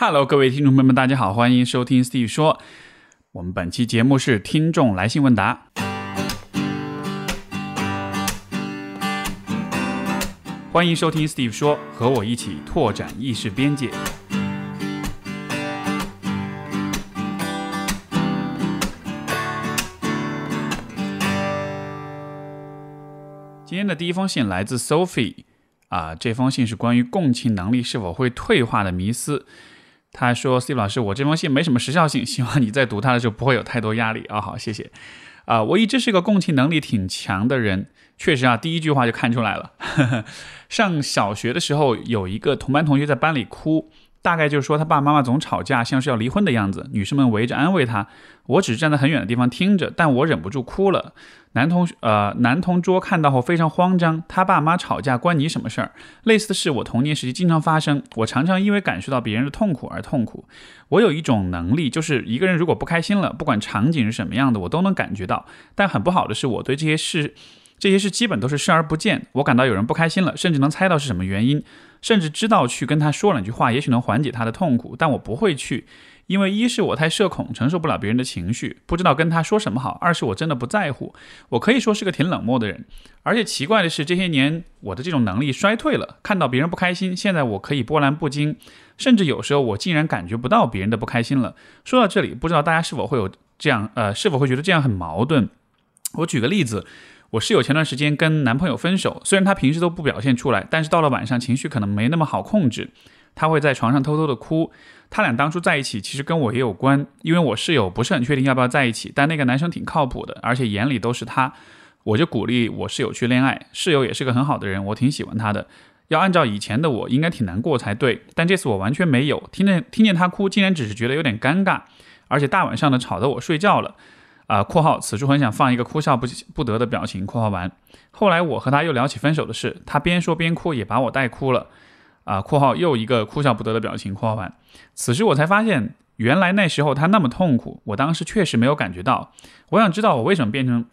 Hello，各位听众朋友们，大家好，欢迎收听 Steve 说。我们本期节目是听众来信问答。欢迎收听 Steve 说，和我一起拓展意识边界。今天的第一封信来自 Sophie，啊，这封信是关于共情能力是否会退化的迷思。他说：“Steve 老师，我这封信没什么时效性，希望你在读它的时候不会有太多压力啊。”好，谢谢。啊，我一直是个共情能力挺强的人，确实啊，第一句话就看出来了。上小学的时候，有一个同班同学在班里哭。大概就是说，他爸爸妈妈总吵架，像是要离婚的样子。女生们围着安慰他，我只是站在很远的地方听着，但我忍不住哭了。男同学呃，男同桌看到后非常慌张，他爸妈吵架关你什么事儿？类似的事我童年时期经常发生，我常常因为感受到别人的痛苦而痛苦。我有一种能力，就是一个人如果不开心了，不管场景是什么样的，我都能感觉到。但很不好的是，我对这些事。这些事基本都是视而不见。我感到有人不开心了，甚至能猜到是什么原因，甚至知道去跟他说两句话，也许能缓解他的痛苦。但我不会去，因为一是我太社恐，承受不了别人的情绪，不知道跟他说什么好；二是我真的不在乎。我可以说是个挺冷漠的人。而且奇怪的是，这些年我的这种能力衰退了。看到别人不开心，现在我可以波澜不惊，甚至有时候我竟然感觉不到别人的不开心了。说到这里，不知道大家是否会有这样，呃，是否会觉得这样很矛盾？我举个例子。我室友前段时间跟男朋友分手，虽然他平时都不表现出来，但是到了晚上情绪可能没那么好控制。他会在床上偷偷的哭。他俩当初在一起其实跟我也有关，因为我室友不是很确定要不要在一起，但那个男生挺靠谱的，而且眼里都是他，我就鼓励我室友去恋爱。室友也是个很好的人，我挺喜欢他的。要按照以前的我应该挺难过才对，但这次我完全没有。听见听见他哭，竟然只是觉得有点尴尬，而且大晚上的吵得我睡觉了。啊，括号此处很想放一个哭笑不不得的表情。括号完，后来我和他又聊起分手的事，他边说边哭，也把我带哭了。啊，括号又一个哭笑不得的表情。括号完，此时我才发现，原来那时候他那么痛苦，我当时确实没有感觉到。我想知道我为什么变成。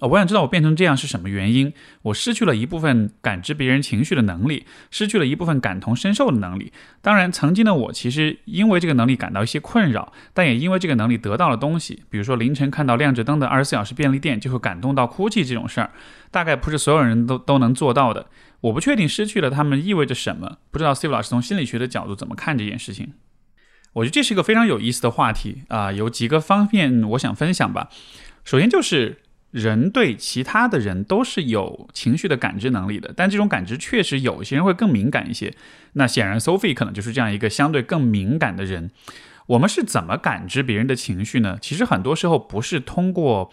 呃，我想知道我变成这样是什么原因？我失去了一部分感知别人情绪的能力，失去了一部分感同身受的能力。当然，曾经的我其实因为这个能力感到一些困扰，但也因为这个能力得到了东西。比如说凌晨看到亮着灯的二十四小时便利店就会感动到哭泣这种事儿，大概不是所有人都都能做到的。我不确定失去了他们意味着什么，不知道 Steve 老师从心理学的角度怎么看这件事情？我觉得这是一个非常有意思的话题啊，有几个方面我想分享吧。首先就是。人对其他的人都是有情绪的感知能力的，但这种感知确实有些人会更敏感一些。那显然，Sophie 可能就是这样一个相对更敏感的人。我们是怎么感知别人的情绪呢？其实很多时候不是通过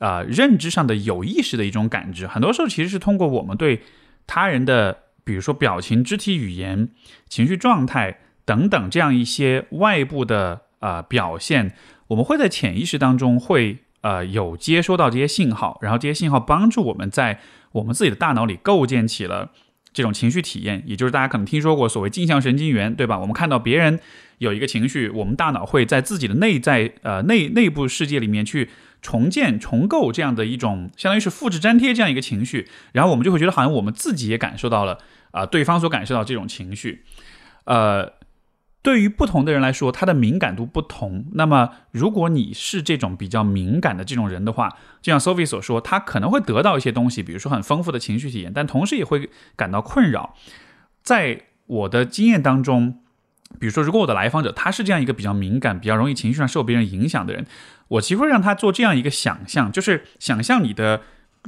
呃认知上的有意识的一种感知，很多时候其实是通过我们对他人的，比如说表情、肢体语言、情绪状态等等这样一些外部的呃表现，我们会在潜意识当中会。呃，有接收到这些信号，然后这些信号帮助我们在我们自己的大脑里构建起了这种情绪体验，也就是大家可能听说过所谓镜像神经元，对吧？我们看到别人有一个情绪，我们大脑会在自己的内在呃内内部世界里面去重建、重构这样的一种，相当于是复制粘贴这样一个情绪，然后我们就会觉得好像我们自己也感受到了啊，对方所感受到这种情绪，呃。对于不同的人来说，他的敏感度不同。那么，如果你是这种比较敏感的这种人的话，就像 Sophie 所说，他可能会得到一些东西，比如说很丰富的情绪体验，但同时也会感到困扰。在我的经验当中，比如说，如果我的来访者他是这样一个比较敏感、比较容易情绪上受别人影响的人，我其实会让他做这样一个想象，就是想象你的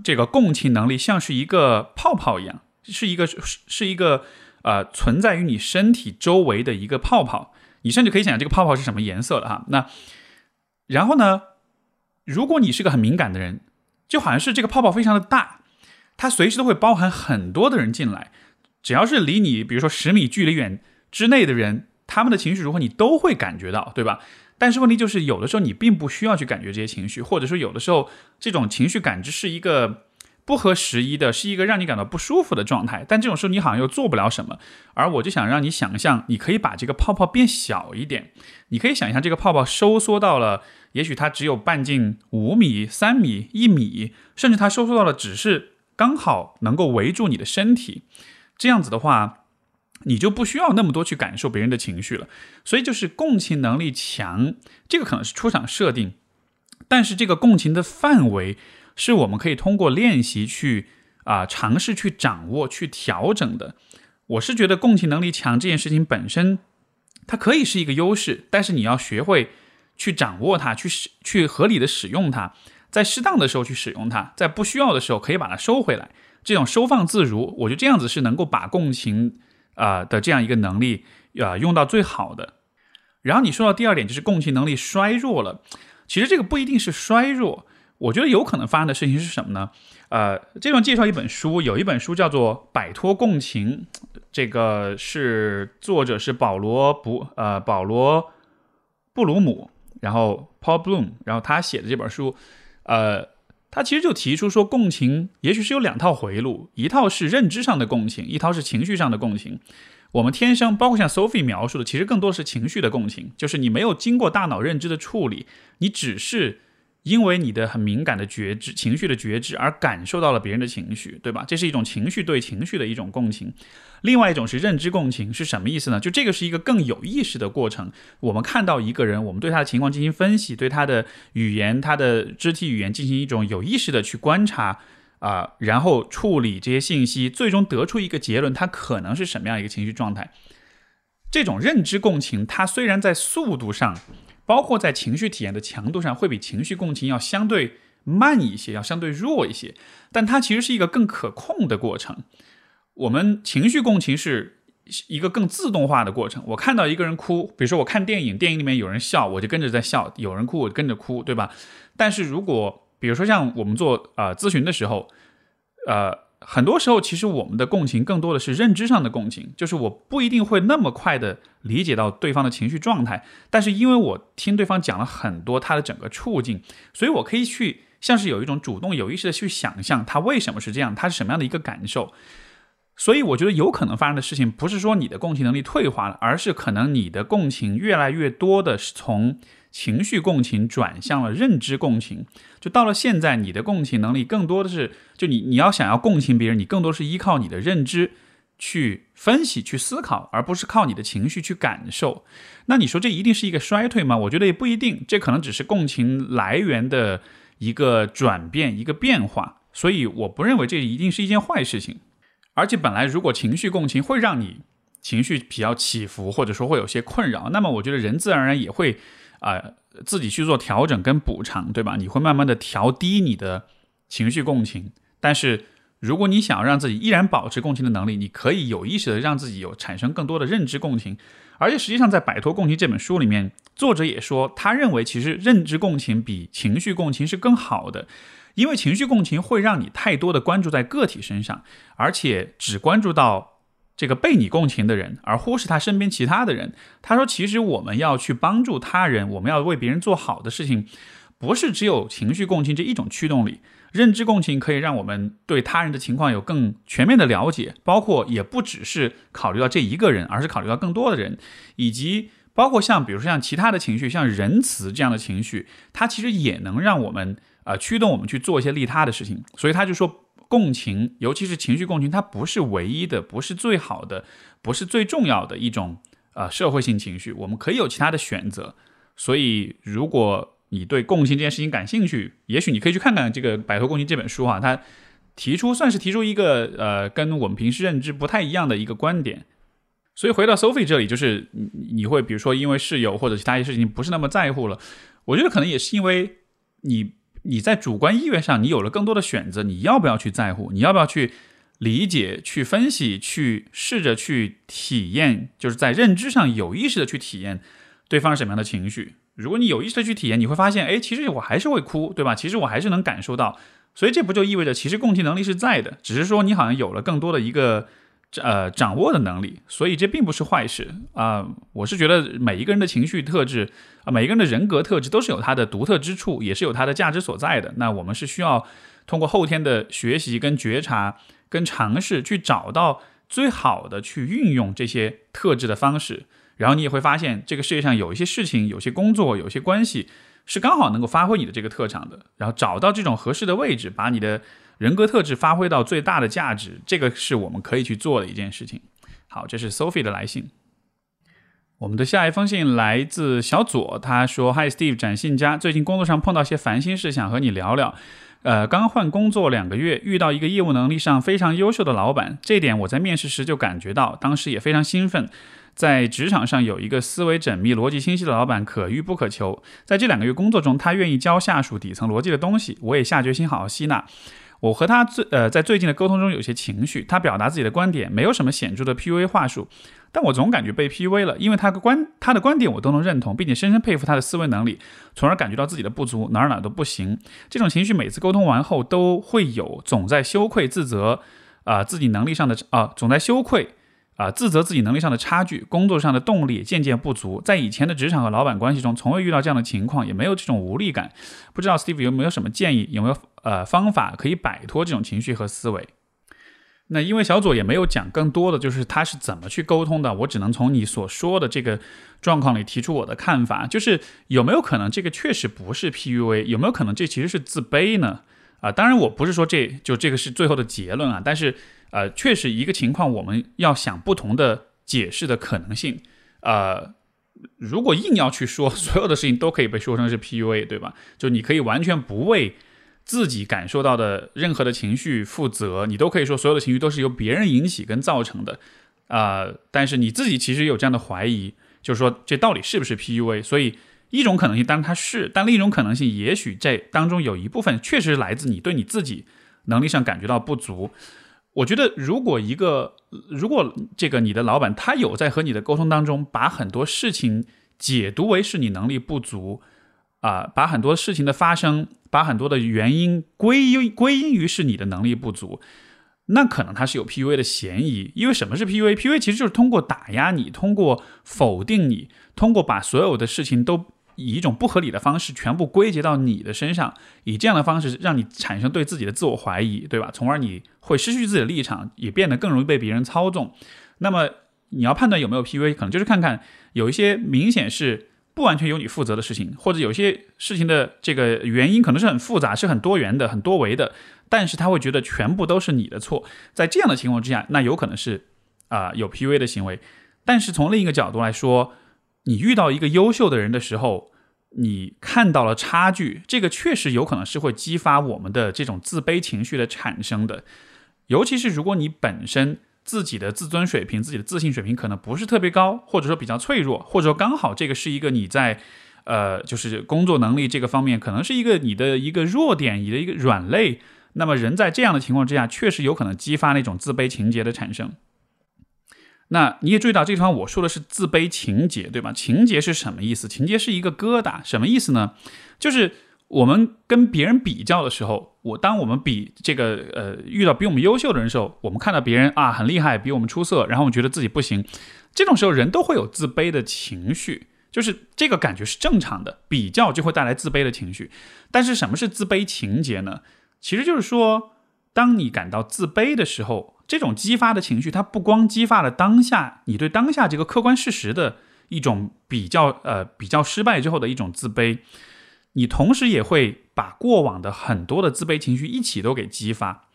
这个共情能力像是一个泡泡一样，是一个是是一个。呃，存在于你身体周围的一个泡泡，你甚至可以想象这个泡泡是什么颜色的哈。那然后呢，如果你是个很敏感的人，就好像是这个泡泡非常的大，它随时都会包含很多的人进来，只要是离你比如说十米距离远之内的人，他们的情绪如何你都会感觉到，对吧？但是问题就是有的时候你并不需要去感觉这些情绪，或者说有的时候这种情绪感知是一个。不合时宜的是一个让你感到不舒服的状态，但这种时候你好像又做不了什么，而我就想让你想象，你可以把这个泡泡变小一点，你可以想象这个泡泡收缩到了，也许它只有半径五米、三米、一米，甚至它收缩到了只是刚好能够围住你的身体，这样子的话，你就不需要那么多去感受别人的情绪了。所以就是共情能力强，这个可能是出场设定，但是这个共情的范围是我们可以通过练习去啊尝试去掌握、去调整的。我是觉得共情能力强这件事情本身，它可以是一个优势，但是你要学会去掌握它，去使去合理的使用它，在适当的时候去使用它，在不需要的时候可以把它收回来。这种收放自如，我觉得这样子是能够把共情啊的这样一个能力啊用到最好的。然后你说到第二点，就是共情能力衰弱了，其实这个不一定是衰弱，我觉得有可能发生的事情是什么呢？呃，这段介绍一本书，有一本书叫做《摆脱共情》。这个是作者是保罗布呃保罗布鲁姆，然后 Paul Bloom，然后他写的这本书，呃，他其实就提出说，共情也许是有两套回路，一套是认知上的共情，一套是情绪上的共情。我们天生，包括像 Sophie 描述的，其实更多是情绪的共情，就是你没有经过大脑认知的处理，你只是。因为你的很敏感的觉知、情绪的觉知而感受到了别人的情绪，对吧？这是一种情绪对情绪的一种共情。另外一种是认知共情，是什么意思呢？就这个是一个更有意识的过程。我们看到一个人，我们对他的情况进行分析，对他的语言、他的肢体语言进行一种有意识的去观察啊，然后处理这些信息，最终得出一个结论，他可能是什么样一个情绪状态。这种认知共情，它虽然在速度上。包括在情绪体验的强度上，会比情绪共情要相对慢一些，要相对弱一些，但它其实是一个更可控的过程。我们情绪共情是一个更自动化的过程。我看到一个人哭，比如说我看电影，电影里面有人笑，我就跟着在笑；有人哭，我就跟着哭，对吧？但是如果比如说像我们做呃咨询的时候，呃。很多时候，其实我们的共情更多的是认知上的共情，就是我不一定会那么快的理解到对方的情绪状态，但是因为我听对方讲了很多他的整个处境，所以我可以去像是有一种主动有意识的去想象他为什么是这样，他是什么样的一个感受。所以我觉得有可能发生的事情，不是说你的共情能力退化了，而是可能你的共情越来越多的是从。情绪共情转向了认知共情，就到了现在，你的共情能力更多的是，就你你要想要共情别人，你更多是依靠你的认知去分析、去思考，而不是靠你的情绪去感受。那你说这一定是一个衰退吗？我觉得也不一定，这可能只是共情来源的一个转变、一个变化。所以我不认为这一定是一件坏事情。而且本来如果情绪共情会让你情绪比较起伏，或者说会有些困扰，那么我觉得人自然而然也会。啊，自己去做调整跟补偿，对吧？你会慢慢的调低你的情绪共情，但是如果你想要让自己依然保持共情的能力，你可以有意识的让自己有产生更多的认知共情。而且实际上，在《摆脱共情》这本书里面，作者也说，他认为其实认知共情比情绪共情是更好的，因为情绪共情会让你太多的关注在个体身上，而且只关注到。这个被你共情的人，而忽视他身边其他的人。他说：“其实我们要去帮助他人，我们要为别人做好的事情，不是只有情绪共情这一种驱动力。认知共情可以让我们对他人的情况有更全面的了解，包括也不只是考虑到这一个人，而是考虑到更多的人，以及包括像比如说像其他的情绪，像仁慈这样的情绪，它其实也能让我们呃驱动我们去做一些利他的事情。所以他就说。”共情，尤其是情绪共情，它不是唯一的，不是最好的，不是最重要的一种呃社会性情绪。我们可以有其他的选择。所以，如果你对共情这件事情感兴趣，也许你可以去看看这个《摆脱共情》这本书哈。它提出算是提出一个呃跟我们平时认知不太一样的一个观点。所以回到 Sophie 这里，就是你你会比如说因为室友或者其他一些事情不是那么在乎了，我觉得可能也是因为你。你在主观意愿上，你有了更多的选择，你要不要去在乎？你要不要去理解、去分析、去试着去体验？就是在认知上有意识的去体验对方是什么样的情绪。如果你有意识的去体验，你会发现，哎，其实我还是会哭，对吧？其实我还是能感受到。所以这不就意味着，其实共情能力是在的，只是说你好像有了更多的一个。呃，掌握的能力，所以这并不是坏事啊。我是觉得每一个人的情绪特质啊，每一个人的人格特质都是有它的独特之处，也是有它的价值所在的。那我们是需要通过后天的学习、跟觉察、跟尝试，去找到最好的去运用这些特质的方式。然后你也会发现，这个世界上有一些事情、有些工作、有些关系，是刚好能够发挥你的这个特长的。然后找到这种合适的位置，把你的。人格特质发挥到最大的价值，这个是我们可以去做的一件事情。好，这是 Sophie 的来信。我们的下一封信来自小左，他说：“Hi Steve，展信家，最近工作上碰到些烦心事，想和你聊聊。呃，刚换工作两个月，遇到一个业务能力上非常优秀的老板，这点我在面试时就感觉到，当时也非常兴奋。在职场上有一个思维缜密、逻辑清晰的老板，可遇不可求。在这两个月工作中，他愿意教下属底层逻辑的东西，我也下决心好好吸纳。”我和他最呃在最近的沟通中有些情绪，他表达自己的观点没有什么显著的 PUA 话术，但我总感觉被 PUA 了，因为他的观他的观点我都能认同，并且深深佩服他的思维能力，从而感觉到自己的不足，哪儿哪儿都不行。这种情绪每次沟通完后都会有，总在羞愧自责，啊自己能力上的啊总在羞愧。啊，自责自己能力上的差距，工作上的动力渐渐不足，在以前的职场和老板关系中，从未遇到这样的情况，也没有这种无力感。不知道 Steve 有没有什么建议，有没有呃方法可以摆脱这种情绪和思维？那因为小左也没有讲更多的，就是他是怎么去沟通的，我只能从你所说的这个状况里提出我的看法，就是有没有可能这个确实不是 PUA，有没有可能这其实是自卑呢？啊，当然我不是说这就这个是最后的结论啊，但是。呃，确实一个情况，我们要想不同的解释的可能性。呃，如果硬要去说，所有的事情都可以被说成是 PUA，对吧？就你可以完全不为自己感受到的任何的情绪负责，你都可以说所有的情绪都是由别人引起跟造成的。啊，但是你自己其实有这样的怀疑，就是说这到底是不是 PUA？所以一种可能性当然它是，但另一种可能性也许在当中有一部分确实来自你对你自己能力上感觉到不足。我觉得，如果一个，如果这个你的老板他有在和你的沟通当中，把很多事情解读为是你能力不足，啊，把很多事情的发生，把很多的原因归因归因于是你的能力不足，那可能他是有 PUA 的嫌疑。因为什么是 PUA？PUA 其实就是通过打压你，通过否定你，通过把所有的事情都。以一种不合理的方式全部归结到你的身上，以这样的方式让你产生对自己的自我怀疑，对吧？从而你会失去自己的立场，也变得更容易被别人操纵。那么你要判断有没有 PUA，可能就是看看有一些明显是不完全由你负责的事情，或者有些事情的这个原因可能是很复杂、是很多元的、很多维的，但是他会觉得全部都是你的错。在这样的情况之下，那有可能是啊有 PUA 的行为。但是从另一个角度来说，你遇到一个优秀的人的时候，你看到了差距，这个确实有可能是会激发我们的这种自卑情绪的产生的。尤其是如果你本身自己的自尊水平、自己的自信水平可能不是特别高，或者说比较脆弱，或者说刚好这个是一个你在呃，就是工作能力这个方面可能是一个你的一个弱点，你的一个软肋。那么人在这样的情况之下，确实有可能激发那种自卑情节的产生。那你也注意到这地方我说的是自卑情节，对吧？情节是什么意思？情节是一个疙瘩，什么意思呢？就是我们跟别人比较的时候，我当我们比这个呃遇到比我们优秀的人的时候，我们看到别人啊很厉害，比我们出色，然后我们觉得自己不行，这种时候人都会有自卑的情绪，就是这个感觉是正常的，比较就会带来自卑的情绪。但是什么是自卑情节呢？其实就是说，当你感到自卑的时候。这种激发的情绪，它不光激发了当下你对当下这个客观事实的一种比较，呃，比较失败之后的一种自卑，你同时也会把过往的很多的自卑情绪一起都给激发。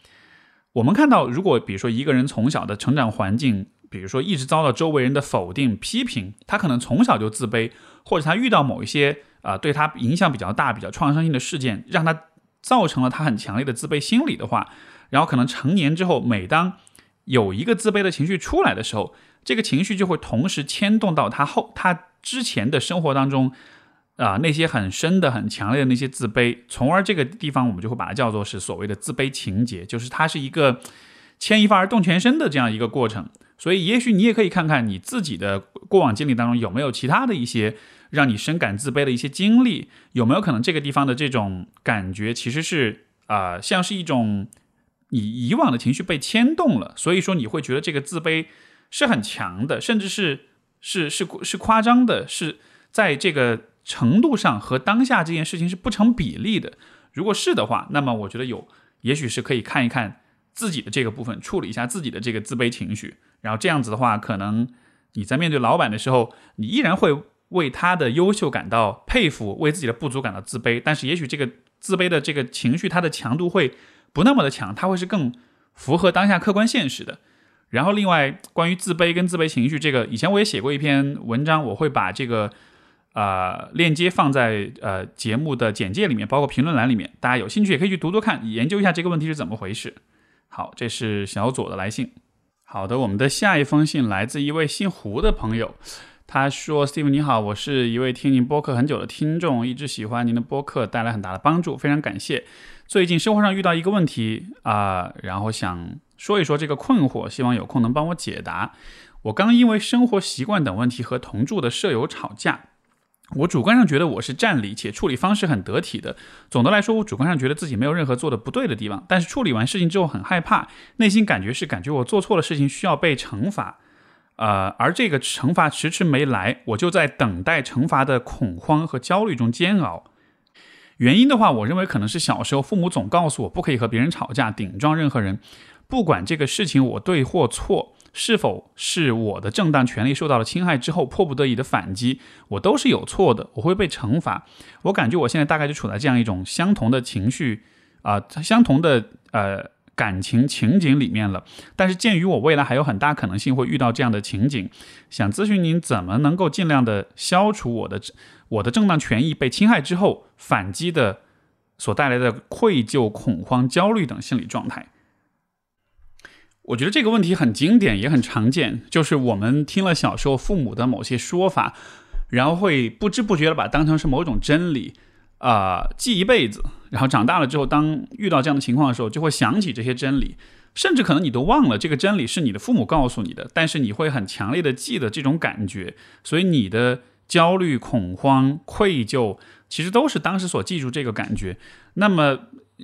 我们看到，如果比如说一个人从小的成长环境，比如说一直遭到周围人的否定、批评，他可能从小就自卑，或者他遇到某一些啊对他影响比较大、比较创伤性的事件，让他造成了他很强烈的自卑心理的话。然后可能成年之后，每当有一个自卑的情绪出来的时候，这个情绪就会同时牵动到他后他之前的生活当中啊那些很深的、很强烈的那些自卑，从而这个地方我们就会把它叫做是所谓的自卑情节，就是它是一个牵一发而动全身的这样一个过程。所以，也许你也可以看看你自己的过往经历当中有没有其他的一些让你深感自卑的一些经历，有没有可能这个地方的这种感觉其实是啊像是一种。你以往的情绪被牵动了，所以说你会觉得这个自卑是很强的，甚至是是是是夸张的，是在这个程度上和当下这件事情是不成比例的。如果是的话，那么我觉得有，也许是可以看一看自己的这个部分，处理一下自己的这个自卑情绪，然后这样子的话，可能你在面对老板的时候，你依然会为他的优秀感到佩服，为自己的不足感到自卑，但是也许这个自卑的这个情绪，它的强度会。不那么的强，它会是更符合当下客观现实的。然后另外关于自卑跟自卑情绪这个，以前我也写过一篇文章，我会把这个呃链接放在呃节目的简介里面，包括评论栏里面，大家有兴趣也可以去读读看，研究一下这个问题是怎么回事。好，这是小左的来信。好的，我们的下一封信来自一位姓胡的朋友。他说：“Steve 你好，我是一位听您播客很久的听众，一直喜欢您的播客，带来很大的帮助，非常感谢。最近生活上遇到一个问题啊，然后想说一说这个困惑，希望有空能帮我解答。我刚因为生活习惯等问题和同住的舍友吵架。”我主观上觉得我是占理且处理方式很得体的。总的来说，我主观上觉得自己没有任何做的不对的地方。但是处理完事情之后很害怕，内心感觉是感觉我做错了事情需要被惩罚，呃，而这个惩罚迟迟没来，我就在等待惩罚的恐慌和焦虑中煎熬。原因的话，我认为可能是小时候父母总告诉我不可以和别人吵架，顶撞任何人，不管这个事情我对或错。是否是我的正当权利受到了侵害之后，迫不得已的反击，我都是有错的，我会被惩罚。我感觉我现在大概就处在这样一种相同的情绪啊，相同的呃感情情景里面了。但是鉴于我未来还有很大可能性会遇到这样的情景，想咨询您怎么能够尽量的消除我的我的正当权益被侵害之后反击的所带来的愧疚、恐慌、焦虑等心理状态。我觉得这个问题很经典，也很常见，就是我们听了小时候父母的某些说法，然后会不知不觉的把当成是某种真理，啊，记一辈子。然后长大了之后，当遇到这样的情况的时候，就会想起这些真理，甚至可能你都忘了这个真理是你的父母告诉你的，但是你会很强烈的记得这种感觉，所以你的焦虑、恐慌、愧疚，其实都是当时所记住这个感觉。那么。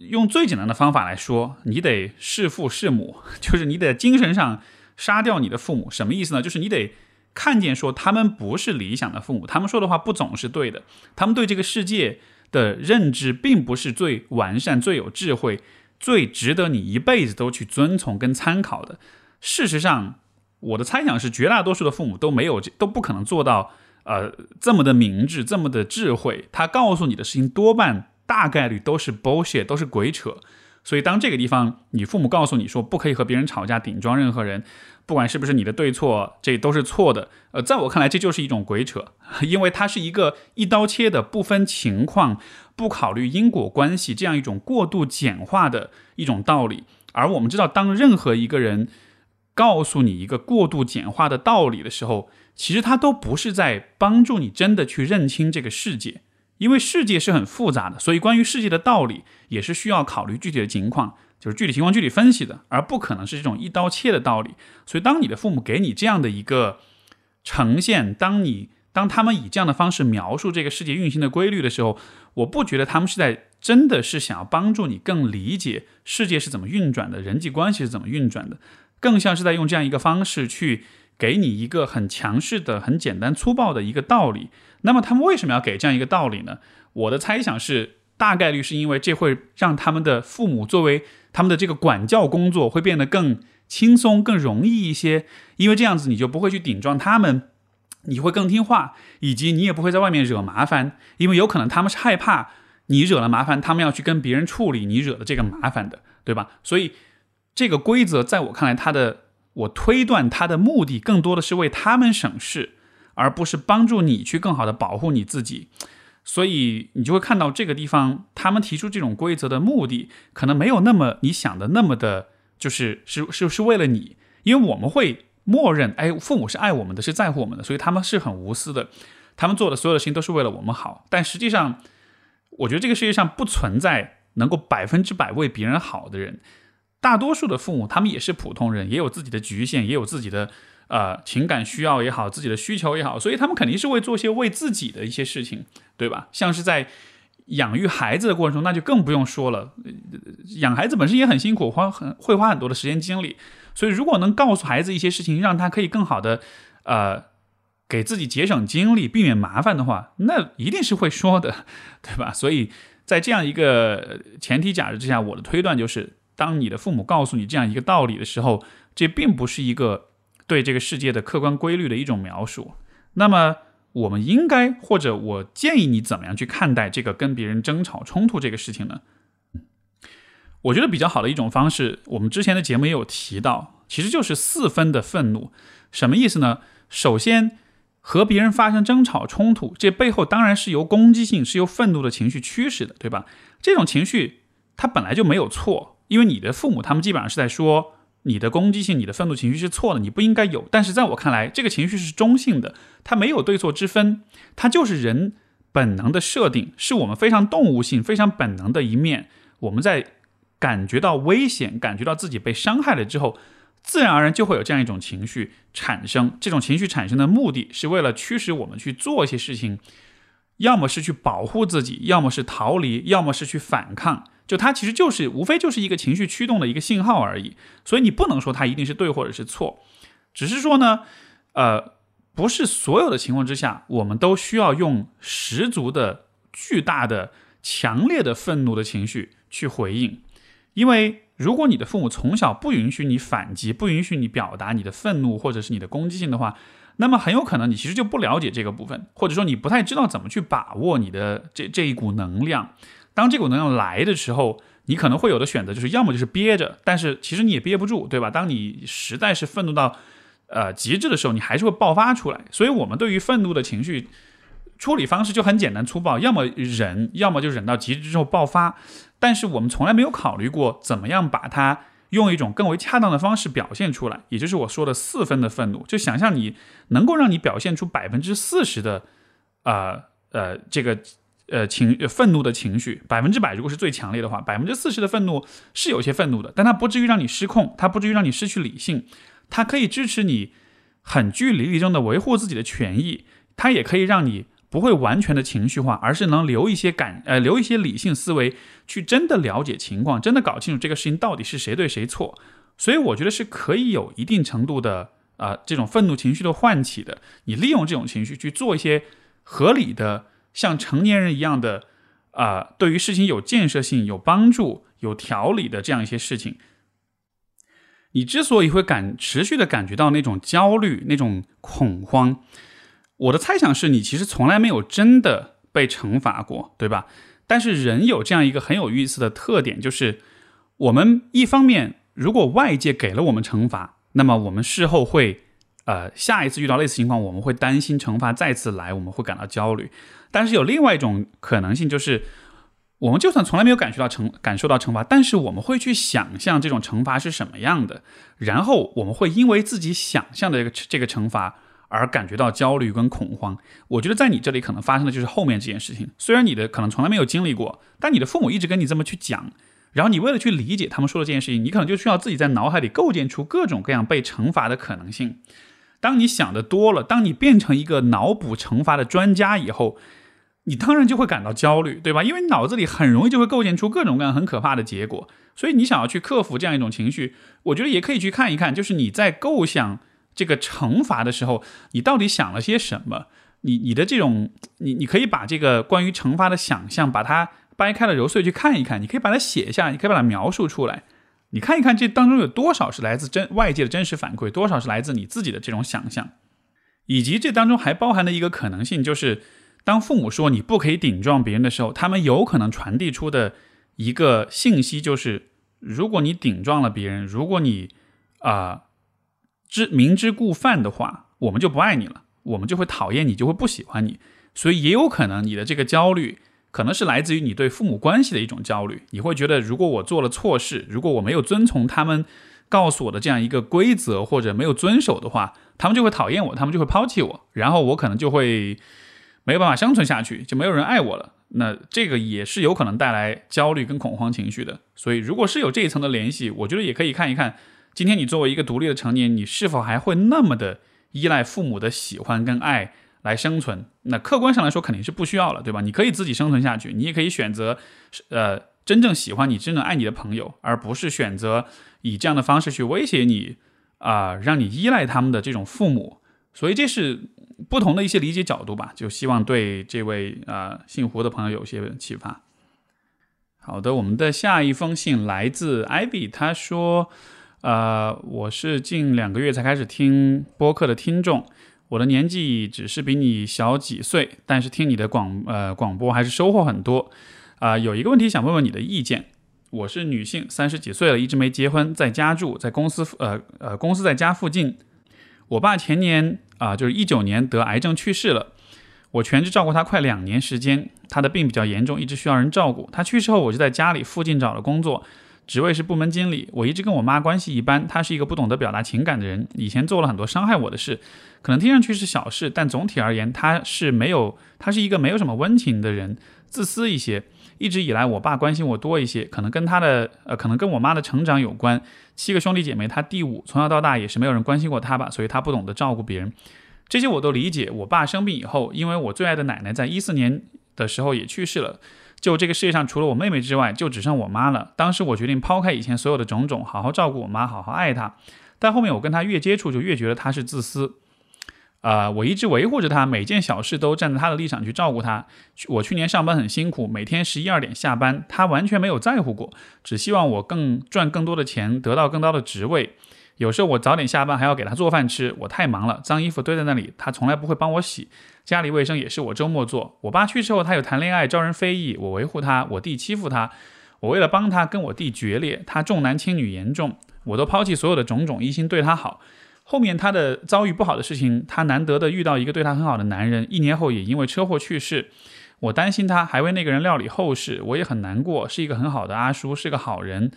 用最简单的方法来说，你得弑父弑母，就是你得精神上杀掉你的父母。什么意思呢？就是你得看见说他们不是理想的父母，他们说的话不总是对的，他们对这个世界的认知并不是最完善、最有智慧、最值得你一辈子都去遵从跟参考的。事实上，我的猜想是，绝大多数的父母都没有都不可能做到呃这么的明智、这么的智慧。他告诉你的事情多半。大概率都是 bullshit，都是鬼扯。所以当这个地方，你父母告诉你说不可以和别人吵架、顶撞任何人，不管是不是你的对错，这都是错的。呃，在我看来，这就是一种鬼扯，因为它是一个一刀切的、不分情况、不考虑因果关系这样一种过度简化的一种道理。而我们知道，当任何一个人告诉你一个过度简化的道理的时候，其实它都不是在帮助你真的去认清这个世界。因为世界是很复杂的，所以关于世界的道理也是需要考虑具体的情况，就是具体情况具体分析的，而不可能是这种一刀切的道理。所以，当你的父母给你这样的一个呈现，当你当他们以这样的方式描述这个世界运行的规律的时候，我不觉得他们是在真的是想要帮助你更理解世界是怎么运转的，人际关系是怎么运转的，更像是在用这样一个方式去给你一个很强势的、很简单粗暴的一个道理。那么他们为什么要给这样一个道理呢？我的猜想是，大概率是因为这会让他们的父母作为他们的这个管教工作会变得更轻松、更容易一些。因为这样子你就不会去顶撞他们，你会更听话，以及你也不会在外面惹麻烦。因为有可能他们是害怕你惹了麻烦，他们要去跟别人处理你惹的这个麻烦的，对吧？所以这个规则在我看来，它的我推断他的目的更多的是为他们省事。而不是帮助你去更好的保护你自己，所以你就会看到这个地方，他们提出这种规则的目的，可能没有那么你想的那么的，就是是是是为了你，因为我们会默认，哎，父母是爱我们的，是在乎我们的，所以他们是很无私的，他们做的所有的事情都是为了我们好。但实际上，我觉得这个世界上不存在能够百分之百为别人好的人，大多数的父母他们也是普通人，也有自己的局限，也有自己的。呃，情感需要也好，自己的需求也好，所以他们肯定是会做些为自己的一些事情，对吧？像是在养育孩子的过程中，那就更不用说了。养孩子本身也很辛苦，花很会花很多的时间精力。所以，如果能告诉孩子一些事情，让他可以更好的呃给自己节省精力，避免麻烦的话，那一定是会说的，对吧？所以在这样一个前提假设之下，我的推断就是，当你的父母告诉你这样一个道理的时候，这并不是一个。对这个世界的客观规律的一种描述，那么我们应该或者我建议你怎么样去看待这个跟别人争吵冲突这个事情呢？我觉得比较好的一种方式，我们之前的节目也有提到，其实就是四分的愤怒。什么意思呢？首先，和别人发生争吵冲突，这背后当然是由攻击性、是由愤怒的情绪驱使的，对吧？这种情绪它本来就没有错，因为你的父母他们基本上是在说。你的攻击性、你的愤怒情绪是错的，你不应该有。但是在我看来，这个情绪是中性的，它没有对错之分，它就是人本能的设定，是我们非常动物性、非常本能的一面。我们在感觉到危险、感觉到自己被伤害了之后，自然而然就会有这样一种情绪产生。这种情绪产生的目的是为了驱使我们去做一些事情，要么是去保护自己，要么是逃离，要么是去反抗。就它其实就是无非就是一个情绪驱动的一个信号而已，所以你不能说它一定是对或者是错，只是说呢，呃，不是所有的情况之下，我们都需要用十足的、巨大的、强烈的愤怒的情绪去回应，因为如果你的父母从小不允许你反击，不允许你表达你的愤怒或者是你的攻击性的话，那么很有可能你其实就不了解这个部分，或者说你不太知道怎么去把握你的这这一股能量。当这股能量来的时候，你可能会有的选择就是要么就是憋着，但是其实你也憋不住，对吧？当你实在是愤怒到呃极致的时候，你还是会爆发出来。所以，我们对于愤怒的情绪处理方式就很简单粗暴，要么忍，要么就忍到极致之后爆发。但是，我们从来没有考虑过怎么样把它用一种更为恰当的方式表现出来，也就是我说的四分的愤怒。就想象你能够让你表现出百分之四十的啊呃这个。呃，情愤怒的情绪百分之百，如果是最强烈的话，百分之四十的愤怒是有些愤怒的，但它不至于让你失控，它不至于让你失去理性，它可以支持你很据理力争的维护自己的权益，它也可以让你不会完全的情绪化，而是能留一些感呃留一些理性思维去真的了解情况，真的搞清楚这个事情到底是谁对谁错。所以我觉得是可以有一定程度的啊这种愤怒情绪的唤起的，你利用这种情绪去做一些合理的。像成年人一样的，啊，对于事情有建设性、有帮助、有条理的这样一些事情，你之所以会感持续的感觉到那种焦虑、那种恐慌，我的猜想是你其实从来没有真的被惩罚过，对吧？但是人有这样一个很有意思的特点，就是我们一方面如果外界给了我们惩罚，那么我们事后会，呃，下一次遇到类似情况，我们会担心惩罚再次来，我们会感到焦虑。但是有另外一种可能性，就是我们就算从来没有感受到惩感受到惩罚，但是我们会去想象这种惩罚是什么样的，然后我们会因为自己想象的这个这个惩罚而感觉到焦虑跟恐慌。我觉得在你这里可能发生的就是后面这件事情。虽然你的可能从来没有经历过，但你的父母一直跟你这么去讲，然后你为了去理解他们说的这件事情，你可能就需要自己在脑海里构建出各种各样被惩罚的可能性。当你想的多了，当你变成一个脑补惩罚的专家以后。你当然就会感到焦虑，对吧？因为你脑子里很容易就会构建出各种各样很可怕的结果，所以你想要去克服这样一种情绪，我觉得也可以去看一看，就是你在构想这个惩罚的时候，你到底想了些什么？你你的这种，你你可以把这个关于惩罚的想象，把它掰开了揉碎去看一看，你可以把它写下，你可以把它描述出来，你看一看这当中有多少是来自真外界的真实反馈，多少是来自你自己的这种想象，以及这当中还包含的一个可能性就是。当父母说你不可以顶撞别人的时候，他们有可能传递出的一个信息就是：如果你顶撞了别人，如果你啊知明知故犯的话，我们就不爱你了，我们就会讨厌你，就会不喜欢你。所以也有可能你的这个焦虑，可能是来自于你对父母关系的一种焦虑。你会觉得，如果我做了错事，如果我没有遵从他们告诉我的这样一个规则，或者没有遵守的话，他们就会讨厌我，他们就会抛弃我，然后我可能就会。没有办法生存下去，就没有人爱我了。那这个也是有可能带来焦虑跟恐慌情绪的。所以，如果是有这一层的联系，我觉得也可以看一看，今天你作为一个独立的成年，你是否还会那么的依赖父母的喜欢跟爱来生存？那客观上来说，肯定是不需要了，对吧？你可以自己生存下去，你也可以选择，呃，真正喜欢你、真正爱你的朋友，而不是选择以这样的方式去威胁你，啊，让你依赖他们的这种父母。所以这是不同的一些理解角度吧，就希望对这位啊姓胡的朋友有些启发。好的，我们的下一封信来自 Ivy，他说：“呃，我是近两个月才开始听播客的听众，我的年纪只是比你小几岁，但是听你的广呃广播还是收获很多。啊，有一个问题想问问你的意见。我是女性，三十几岁了，一直没结婚，在家住，在公司呃呃公司在家附近。我爸前年啊，就是一九年得癌症去世了。我全职照顾他快两年时间，他的病比较严重，一直需要人照顾。他去世后，我就在家里附近找了工作，职位是部门经理。我一直跟我妈关系一般，她是一个不懂得表达情感的人，以前做了很多伤害我的事，可能听上去是小事，但总体而言，她是没有，她是一个没有什么温情的人，自私一些。一直以来，我爸关心我多一些，可能跟他的呃，可能跟我妈的成长有关。七个兄弟姐妹，他第五，从小到大也是没有人关心过他吧，所以他不懂得照顾别人。这些我都理解。我爸生病以后，因为我最爱的奶奶在一四年的时候也去世了，就这个世界上除了我妹妹之外，就只剩我妈了。当时我决定抛开以前所有的种种，好好照顾我妈，好好爱她。但后面我跟她越接触，就越觉得她是自私。啊，我一直维护着她，每件小事都站在她的立场去照顾她。我去年上班很辛苦，每天十一二点下班，她完全没有在乎过，只希望我更赚更多的钱，得到更高的职位。有时候我早点下班还要给他做饭吃，我太忙了，脏衣服堆在那里，他从来不会帮我洗。家里卫生也是我周末做。我爸去世后，他有谈恋爱，招人非议，我维护他。我弟欺负他，我为了帮他跟我弟决裂。他重男轻女严重，我都抛弃所有的种种，一心对他好。后面他的遭遇不好的事情，他难得的遇到一个对他很好的男人，一年后也因为车祸去世。我担心他，还为那个人料理后事，我也很难过。是一个很好的阿叔，是个好人。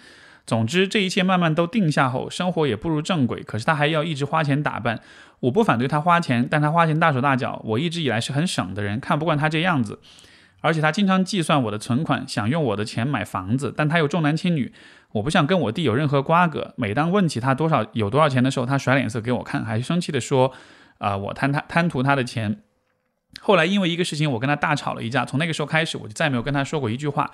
总之，这一切慢慢都定下后，生活也步入正轨。可是他还要一直花钱打扮。我不反对他花钱，但他花钱大手大脚。我一直以来是很省的人，看不惯他这样子。而且他经常计算我的存款，想用我的钱买房子，但他又重男轻女。我不想跟我弟有任何瓜葛。每当问起他多少有多少钱的时候，他甩脸色给我看，还生气地说：“啊，我贪他贪图他的钱。”后来因为一个事情，我跟他大吵了一架。从那个时候开始，我就再没有跟他说过一句话，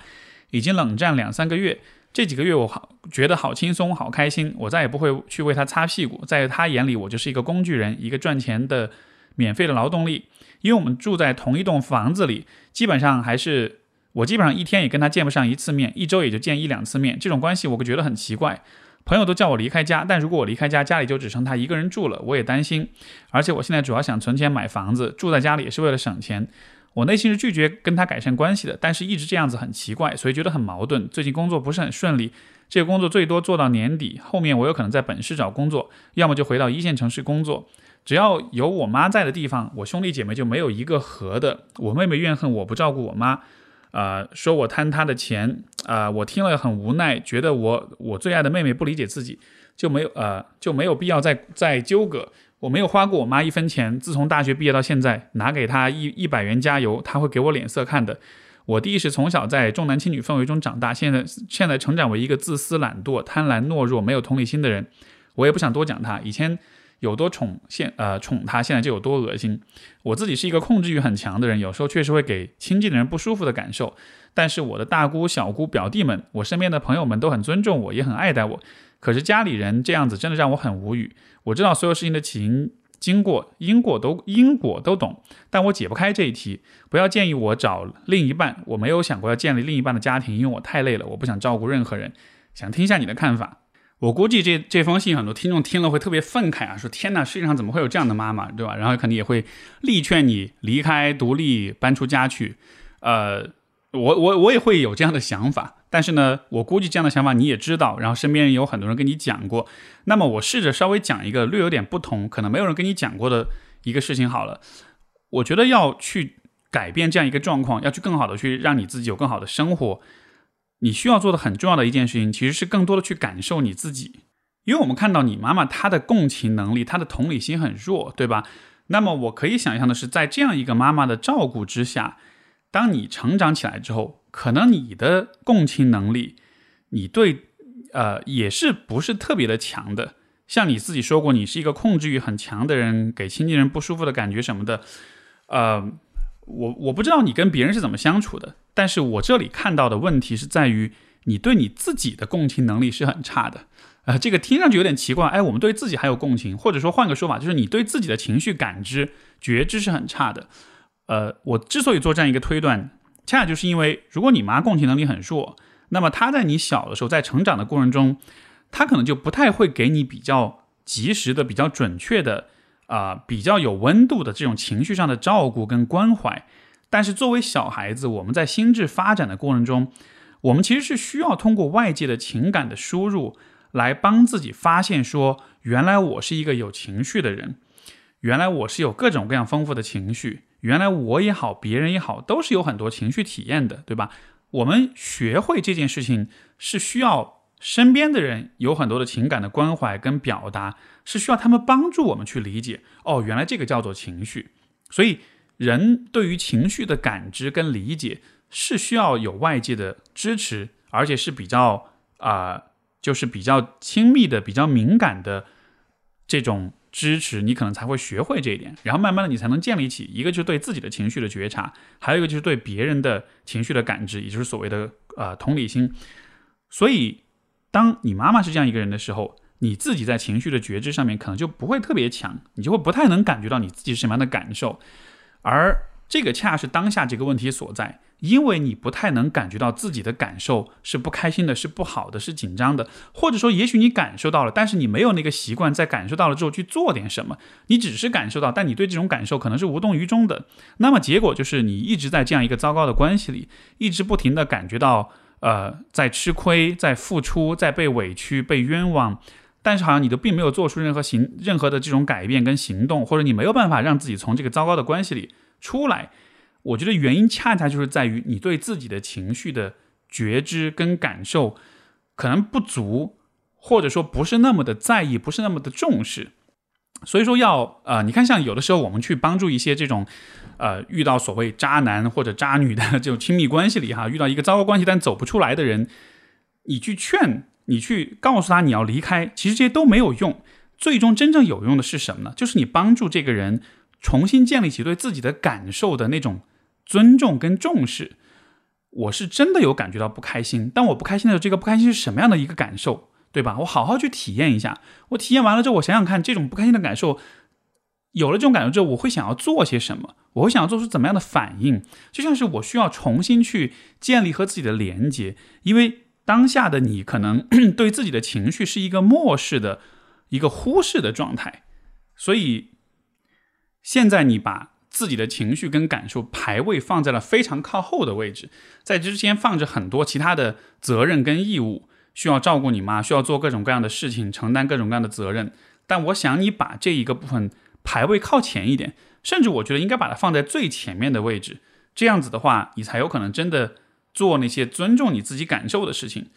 已经冷战两三个月。这几个月我好觉得好轻松，好开心，我再也不会去为他擦屁股，在他眼里我就是一个工具人，一个赚钱的免费的劳动力。因为我们住在同一栋房子里，基本上还是我基本上一天也跟他见不上一次面，一周也就见一两次面，这种关系我觉得很奇怪。朋友都叫我离开家，但如果我离开家，家里就只剩他一个人住了，我也担心。而且我现在主要想存钱买房子，住在家里也是为了省钱。我内心是拒绝跟他改善关系的，但是一直这样子很奇怪，所以觉得很矛盾。最近工作不是很顺利，这个工作最多做到年底，后面我有可能在本市找工作，要么就回到一线城市工作。只要有我妈在的地方，我兄弟姐妹就没有一个和的。我妹妹怨恨我不照顾我妈，呃，说我贪他的钱，啊，我听了很无奈，觉得我我最爱的妹妹不理解自己，就没有呃就没有必要再再纠葛。我没有花过我妈一分钱，自从大学毕业到现在，拿给她一一百元加油，她会给我脸色看的。我弟是从小在重男轻女氛围中长大，现在现在成长为一个自私、懒惰、贪婪、懦弱、没有同理心的人。我也不想多讲他，以前有多宠现呃宠他，现在就有多恶心。我自己是一个控制欲很强的人，有时候确实会给亲近的人不舒服的感受。但是我的大姑、小姑、表弟们，我身边的朋友们都很尊重我，也很爱戴我。可是家里人这样子真的让我很无语。我知道所有事情的起因、经过、因果都因果都懂，但我解不开这一题。不要建议我找另一半，我没有想过要建立另一半的家庭，因为我太累了，我不想照顾任何人。想听一下你的看法。我估计这这封信很多听众听了会特别愤慨啊，说天哪，世界上怎么会有这样的妈妈，对吧？然后肯定也会力劝你离开、独立、搬出家去。呃，我我我也会有这样的想法。但是呢，我估计这样的想法你也知道，然后身边有很多人跟你讲过。那么我试着稍微讲一个略有点不同，可能没有人跟你讲过的一个事情好了。我觉得要去改变这样一个状况，要去更好的去让你自己有更好的生活，你需要做的很重要的一件事情，其实是更多的去感受你自己。因为我们看到你妈妈她的共情能力、她的同理心很弱，对吧？那么我可以想象的是，在这样一个妈妈的照顾之下，当你成长起来之后。可能你的共情能力，你对，呃，也是不是特别的强的。像你自己说过，你是一个控制欲很强的人，给亲近人不舒服的感觉什么的。呃，我我不知道你跟别人是怎么相处的，但是我这里看到的问题是在于你对你自己的共情能力是很差的。啊，这个听上去有点奇怪。哎，我们对自己还有共情，或者说换个说法，就是你对自己的情绪感知、觉知是很差的。呃，我之所以做这样一个推断。恰恰就是因为，如果你妈共情能力很弱，那么她在你小的时候，在成长的过程中，她可能就不太会给你比较及时的、比较准确的、啊比较有温度的这种情绪上的照顾跟关怀。但是作为小孩子，我们在心智发展的过程中，我们其实是需要通过外界的情感的输入，来帮自己发现说，原来我是一个有情绪的人，原来我是有各种各样丰富的情绪，原来我也好，别人也好，都是有很多情绪体验的，对吧？我们学会这件事情是需要身边的人有很多的情感的关怀跟表达，是需要他们帮助我们去理解。哦，原来这个叫做情绪。所以，人对于情绪的感知跟理解是需要有外界的支持，而且是比较啊，就是比较亲密的、比较敏感的这种支持，你可能才会学会这一点。然后慢慢的，你才能建立起一个就是对自己的情绪的觉察，还有一个就是对别人的情绪的感知，也就是所谓的呃同理心。所以，当你妈妈是这样一个人的时候，你自己在情绪的觉知上面可能就不会特别强，你就会不太能感觉到你自己是什么样的感受，而这个恰是当下这个问题所在，因为你不太能感觉到自己的感受是不开心的，是不好的，是紧张的，或者说也许你感受到了，但是你没有那个习惯在感受到了之后去做点什么，你只是感受到，但你对这种感受可能是无动于衷的，那么结果就是你一直在这样一个糟糕的关系里，一直不停的感觉到呃在吃亏，在付出，在被委屈，被冤枉。但是好像你都并没有做出任何行任何的这种改变跟行动，或者你没有办法让自己从这个糟糕的关系里出来。我觉得原因恰恰就是在于你对自己的情绪的觉知跟感受可能不足，或者说不是那么的在意，不是那么的重视。所以说要呃，你看像有的时候我们去帮助一些这种呃遇到所谓渣男或者渣女的 这种亲密关系里哈，遇到一个糟糕关系但走不出来的人，你去劝。你去告诉他你要离开，其实这些都没有用。最终真正有用的是什么呢？就是你帮助这个人重新建立起对自己的感受的那种尊重跟重视。我是真的有感觉到不开心，但我不开心的时候，这个不开心是什么样的一个感受，对吧？我好好去体验一下。我体验完了之后，我想想看，这种不开心的感受，有了这种感受之后，我会想要做些什么？我会想要做出怎么样的反应？就像是我需要重新去建立和自己的连接，因为。当下的你可能 对自己的情绪是一个漠视的、一个忽视的状态，所以现在你把自己的情绪跟感受排位放在了非常靠后的位置，在之前放着很多其他的责任跟义务，需要照顾你妈，需要做各种各样的事情，承担各种各样的责任。但我想你把这一个部分排位靠前一点，甚至我觉得应该把它放在最前面的位置，这样子的话，你才有可能真的。做那些尊重你自己感受的事情，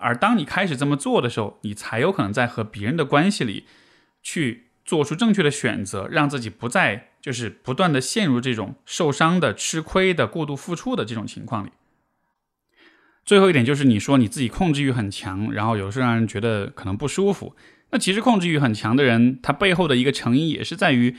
而当你开始这么做的时候，你才有可能在和别人的关系里去做出正确的选择，让自己不再就是不断的陷入这种受伤的、吃亏的、过度付出的这种情况里。最后一点就是你说你自己控制欲很强，然后有时候让人觉得可能不舒服。那其实控制欲很强的人，他背后的一个成因也是在于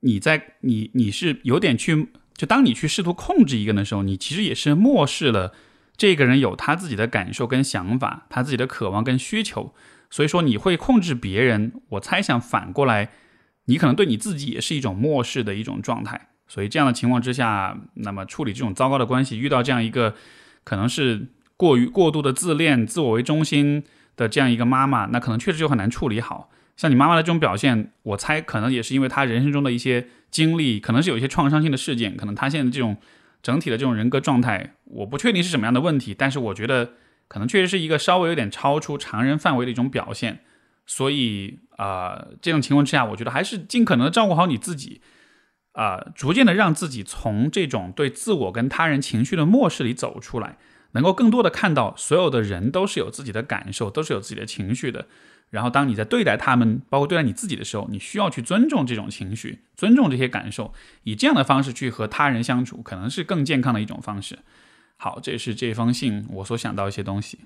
你在你你是有点去。就当你去试图控制一个人的时候，你其实也是漠视了这个人有他自己的感受跟想法，他自己的渴望跟需求。所以说你会控制别人，我猜想反过来，你可能对你自己也是一种漠视的一种状态。所以这样的情况之下，那么处理这种糟糕的关系，遇到这样一个可能是过于过度的自恋、自我为中心的这样一个妈妈，那可能确实就很难处理好。像你妈妈的这种表现，我猜可能也是因为她人生中的一些经历，可能是有一些创伤性的事件，可能他现在这种整体的这种人格状态，我不确定是什么样的问题，但是我觉得可能确实是一个稍微有点超出常人范围的一种表现。所以啊，这种情况之下，我觉得还是尽可能的照顾好你自己，啊，逐渐的让自己从这种对自我跟他人情绪的漠视里走出来，能够更多的看到所有的人都是有自己的感受，都是有自己的情绪的。然后，当你在对待他们，包括对待你自己的时候，你需要去尊重这种情绪，尊重这些感受，以这样的方式去和他人相处，可能是更健康的一种方式。好，这是这封信我所想到一些东西。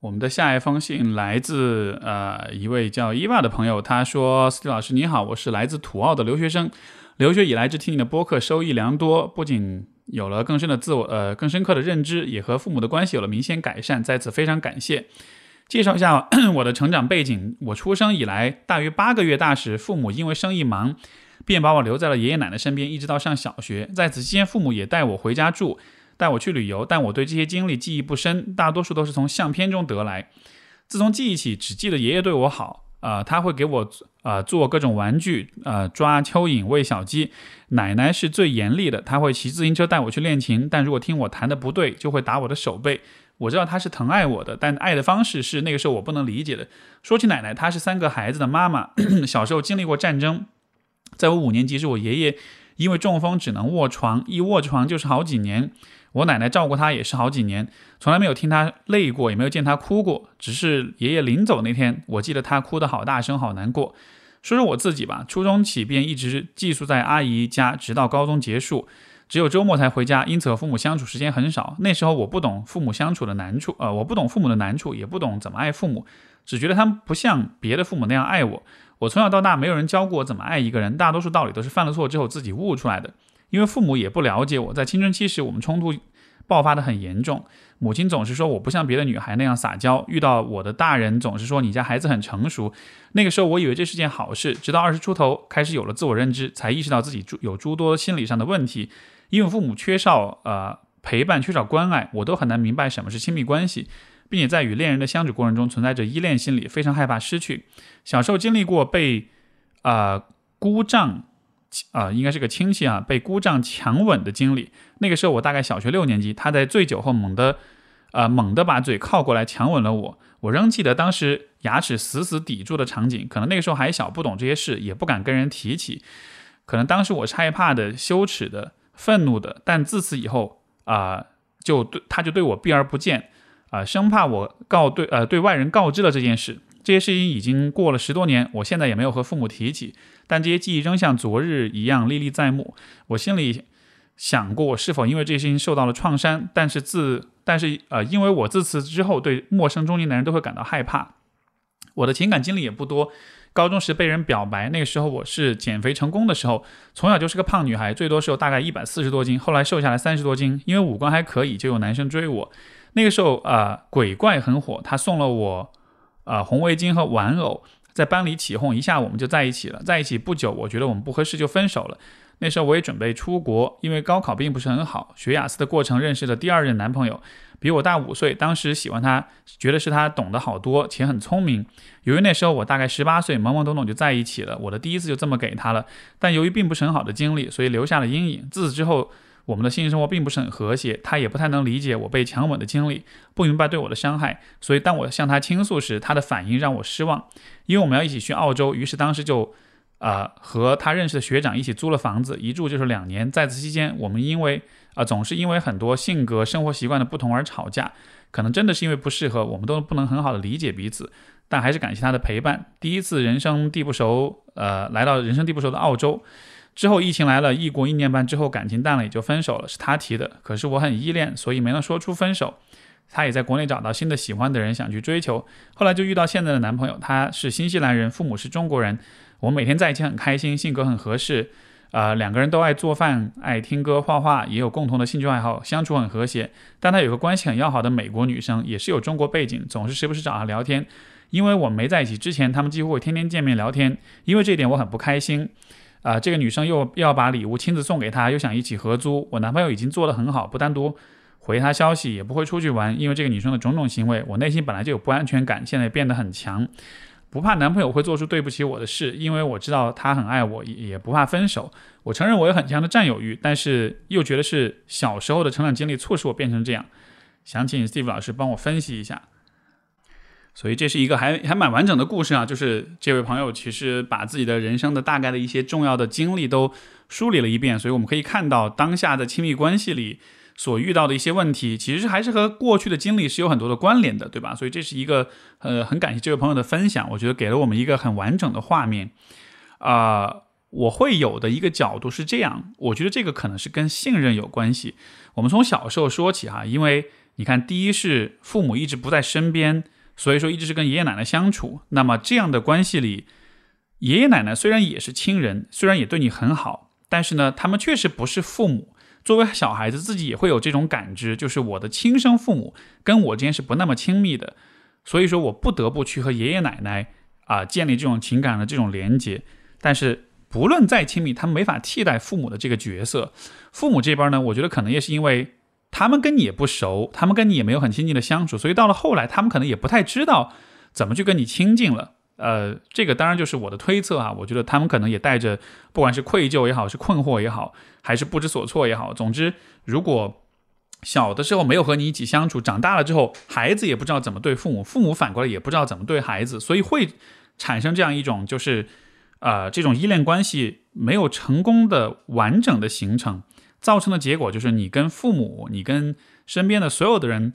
我们的下一封信来自呃一位叫伊娃的朋友，他说：“斯蒂老师你好，我是来自土澳的留学生，留学以来只听你的播客，收益良多，不仅有了更深的自我呃更深刻的认知，也和父母的关系有了明显改善，在此非常感谢。”介绍一下 我的成长背景。我出生以来，大约八个月大时，父母因为生意忙，便把我留在了爷爷奶奶身边，一直到上小学。在此期间，父母也带我回家住，带我去旅游。但我对这些经历记忆不深，大多数都是从相片中得来。自从记忆起，只记得爷爷对我好，啊，他会给我啊做各种玩具，啊抓蚯蚓、喂小鸡。奶奶是最严厉的，她会骑自行车带我去练琴，但如果听我弹的不对，就会打我的手背。我知道她是疼爱我的，但爱的方式是那个时候我不能理解的。说起奶奶，她是三个孩子的妈妈，小时候经历过战争，在我五年级时，我爷爷因为中风只能卧床，一卧床就是好几年。我奶奶照顾她也是好几年，从来没有听她累过，也没有见她哭过。只是爷爷临走那天，我记得她哭得好大声，好难过。说说我自己吧，初中起便一直寄宿在阿姨家，直到高中结束，只有周末才回家，因此和父母相处时间很少。那时候我不懂父母相处的难处，呃，我不懂父母的难处，也不懂怎么爱父母，只觉得他们不像别的父母那样爱我。我从小到大没有人教过我怎么爱一个人，大多数道理都是犯了错之后自己悟出来的。因为父母也不了解我，在青春期时我们冲突爆发的很严重。母亲总是说我不像别的女孩那样撒娇，遇到我的大人总是说你家孩子很成熟。那个时候我以为这是件好事，直到二十出头开始有了自我认知，才意识到自己诸有诸多心理上的问题。因为父母缺少呃陪伴，缺少关爱，我都很难明白什么是亲密关系，并且在与恋人的相处过程中存在着依恋心理，非常害怕失去。小时候经历过被啊姑丈。啊，应该是个亲戚啊，被姑丈强吻的经历。那个时候我大概小学六年级，他在醉酒后猛地，呃，猛地把嘴靠过来强吻了我。我仍记得当时牙齿死死抵住的场景。可能那个时候还小，不懂这些事，也不敢跟人提起。可能当时我是害怕的、羞耻的、愤怒的。但自此以后啊，就对他就对我避而不见啊，生怕我告对呃对外人告知了这件事。这些事情已经过了十多年，我现在也没有和父母提起。但这些记忆仍像昨日一样历历在目。我心里想过，我是否因为这些事情受到了创伤？但是自但是呃，因为我自此之后对陌生中年男人都会感到害怕。我的情感经历也不多。高中时被人表白，那个时候我是减肥成功的时候。从小就是个胖女孩，最多时候大概一百四十多斤，后来瘦下来三十多斤。因为五官还可以，就有男生追我。那个时候啊，鬼怪很火，他送了我啊红围巾和玩偶。在班里起哄，一下我们就在一起了。在一起不久，我觉得我们不合适，就分手了。那时候我也准备出国，因为高考并不是很好。学雅思的过程认识了第二任男朋友，比我大五岁。当时喜欢他，觉得是他懂得好多，且很聪明。由于那时候我大概十八岁，懵懵懂懂就在一起了。我的第一次就这么给他了。但由于并不是很好的经历，所以留下了阴影。自此之后。我们的性生活并不是很和谐，他也不太能理解我被强吻的经历，不明白对我的伤害，所以当我向他倾诉时，他的反应让我失望。因为我们要一起去澳洲，于是当时就，呃，和他认识的学长一起租了房子，一住就是两年。在此期间，我们因为啊，总是因为很多性格、生活习惯的不同而吵架，可能真的是因为不适合，我们都不能很好的理解彼此。但还是感谢他的陪伴。第一次人生地不熟，呃，来到人生地不熟的澳洲。之后疫情来了，异国一年半之后感情淡了，也就分手了。是他提的，可是我很依恋，所以没能说出分手。他也在国内找到新的喜欢的人，想去追求。后来就遇到现在的男朋友，他是新西兰人，父母是中国人。我们每天在一起很开心，性格很合适。呃，两个人都爱做饭，爱听歌、画画，也有共同的兴趣爱好，相处很和谐。但他有个关系很要好的美国女生，也是有中国背景，总是时不时找他聊天。因为我们没在一起之前，他们几乎会天天见面聊天。因为这一点我很不开心。啊，这个女生又要把礼物亲自送给他，又想一起合租。我男朋友已经做得很好，不单独回她消息，也不会出去玩。因为这个女生的种种行为，我内心本来就有不安全感，现在变得很强。不怕男朋友会做出对不起我的事，因为我知道他很爱我，也也不怕分手。我承认我有很强的占有欲，但是又觉得是小时候的成长经历促使我变成这样。想请 Steve 老师帮我分析一下。所以这是一个还还蛮完整的故事啊，就是这位朋友其实把自己的人生的大概的一些重要的经历都梳理了一遍，所以我们可以看到当下的亲密关系里所遇到的一些问题，其实还是和过去的经历是有很多的关联的，对吧？所以这是一个呃很感谢这位朋友的分享，我觉得给了我们一个很完整的画面。啊，我会有的一个角度是这样，我觉得这个可能是跟信任有关系。我们从小时候说起哈，因为你看，第一是父母一直不在身边。所以说，一直是跟爷爷奶奶相处。那么这样的关系里，爷爷奶奶虽然也是亲人，虽然也对你很好，但是呢，他们确实不是父母。作为小孩子，自己也会有这种感知，就是我的亲生父母跟我之间是不那么亲密的。所以说我不得不去和爷爷奶奶啊建立这种情感的这种连接。但是不论再亲密，他没法替代父母的这个角色。父母这边呢，我觉得可能也是因为。他们跟你也不熟，他们跟你也没有很亲近的相处，所以到了后来，他们可能也不太知道怎么去跟你亲近了。呃，这个当然就是我的推测啊。我觉得他们可能也带着，不管是愧疚也好，是困惑也好，还是不知所措也好，总之，如果小的时候没有和你一起相处，长大了之后，孩子也不知道怎么对父母，父母反过来也不知道怎么对孩子，所以会产生这样一种就是，呃，这种依恋关系没有成功的完整的形成，造成的结果就是你跟父母，你跟身边的所有的人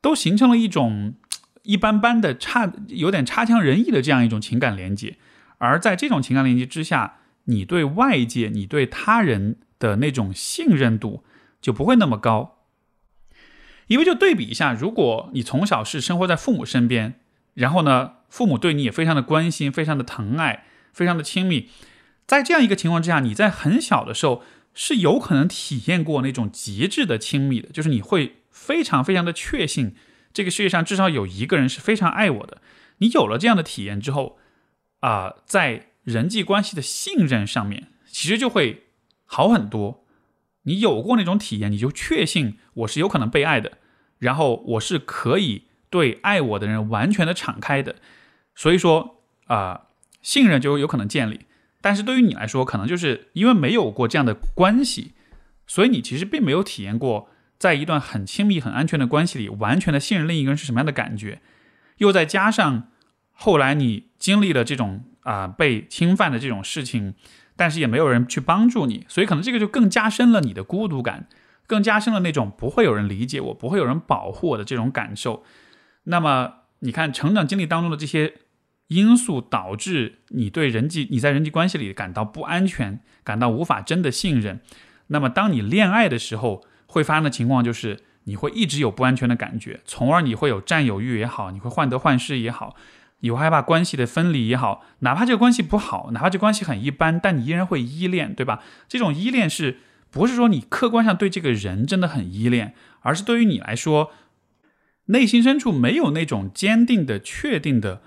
都形成了一种一般般的差，有点差强人意的这样一种情感连接，而在这种情感连接之下，你对外界，你对他人的那种信任度就不会那么高。因为就对比一下，如果你从小是生活在父母身边，然后呢，父母对你也非常的关心、非常的疼爱、非常的亲密，在这样一个情况之下，你在很小的时候是有可能体验过那种极致的亲密的，就是你会非常非常的确信，这个世界上至少有一个人是非常爱我的。你有了这样的体验之后，啊，在人际关系的信任上面，其实就会好很多。你有过那种体验，你就确信我是有可能被爱的，然后我是可以对爱我的人完全的敞开的，所以说啊，信任就有可能建立。但是对于你来说，可能就是因为没有过这样的关系，所以你其实并没有体验过在一段很亲密、很安全的关系里，完全的信任另一个人是什么样的感觉。又再加上后来你经历了这种啊被侵犯的这种事情。但是也没有人去帮助你，所以可能这个就更加深了你的孤独感，更加深了那种不会有人理解我，不会有人保护我的这种感受。那么你看，成长经历当中的这些因素导致你对人际你在人际关系里感到不安全，感到无法真的信任。那么当你恋爱的时候，会发生的情况就是你会一直有不安全的感觉，从而你会有占有欲也好，你会患得患失也好。你会害怕关系的分离也好，哪怕这个关系不好，哪怕这关系很一般，但你依然会依恋，对吧？这种依恋是不是说你客观上对这个人真的很依恋，而是对于你来说，内心深处没有那种坚定的、确定的、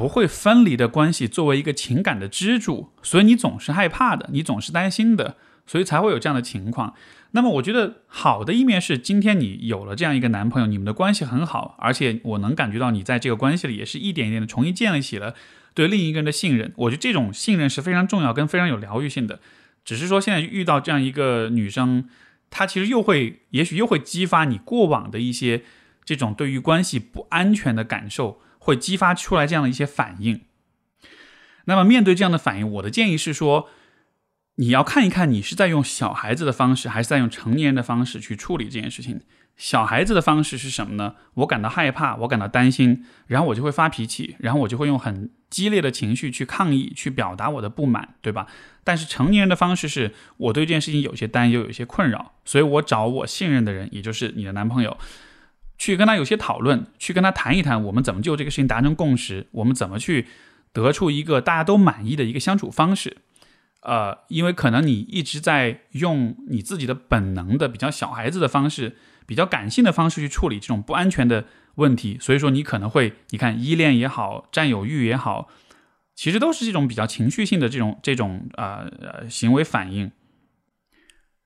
不会分离的关系作为一个情感的支柱，所以你总是害怕的，你总是担心的，所以才会有这样的情况。那么我觉得好的一面是，今天你有了这样一个男朋友，你们的关系很好，而且我能感觉到你在这个关系里也是一点一点的重新建立起了对另一个人的信任。我觉得这种信任是非常重要跟非常有疗愈性的。只是说现在遇到这样一个女生，她其实又会，也许又会激发你过往的一些这种对于关系不安全的感受，会激发出来这样的一些反应。那么面对这样的反应，我的建议是说。你要看一看，你是在用小孩子的方式，还是在用成年人的方式去处理这件事情。小孩子的方式是什么呢？我感到害怕，我感到担心，然后我就会发脾气，然后我就会用很激烈的情绪去抗议，去表达我的不满，对吧？但是成年人的方式是，我对这件事情有些担忧，有些困扰，所以我找我信任的人，也就是你的男朋友，去跟他有些讨论，去跟他谈一谈，我们怎么就这个事情达成共识，我们怎么去得出一个大家都满意的一个相处方式。呃，因为可能你一直在用你自己的本能的比较小孩子的方式，比较感性的方式去处理这种不安全的问题，所以说你可能会，你看依恋也好，占有欲也好，其实都是这种比较情绪性的这种这种呃行为反应。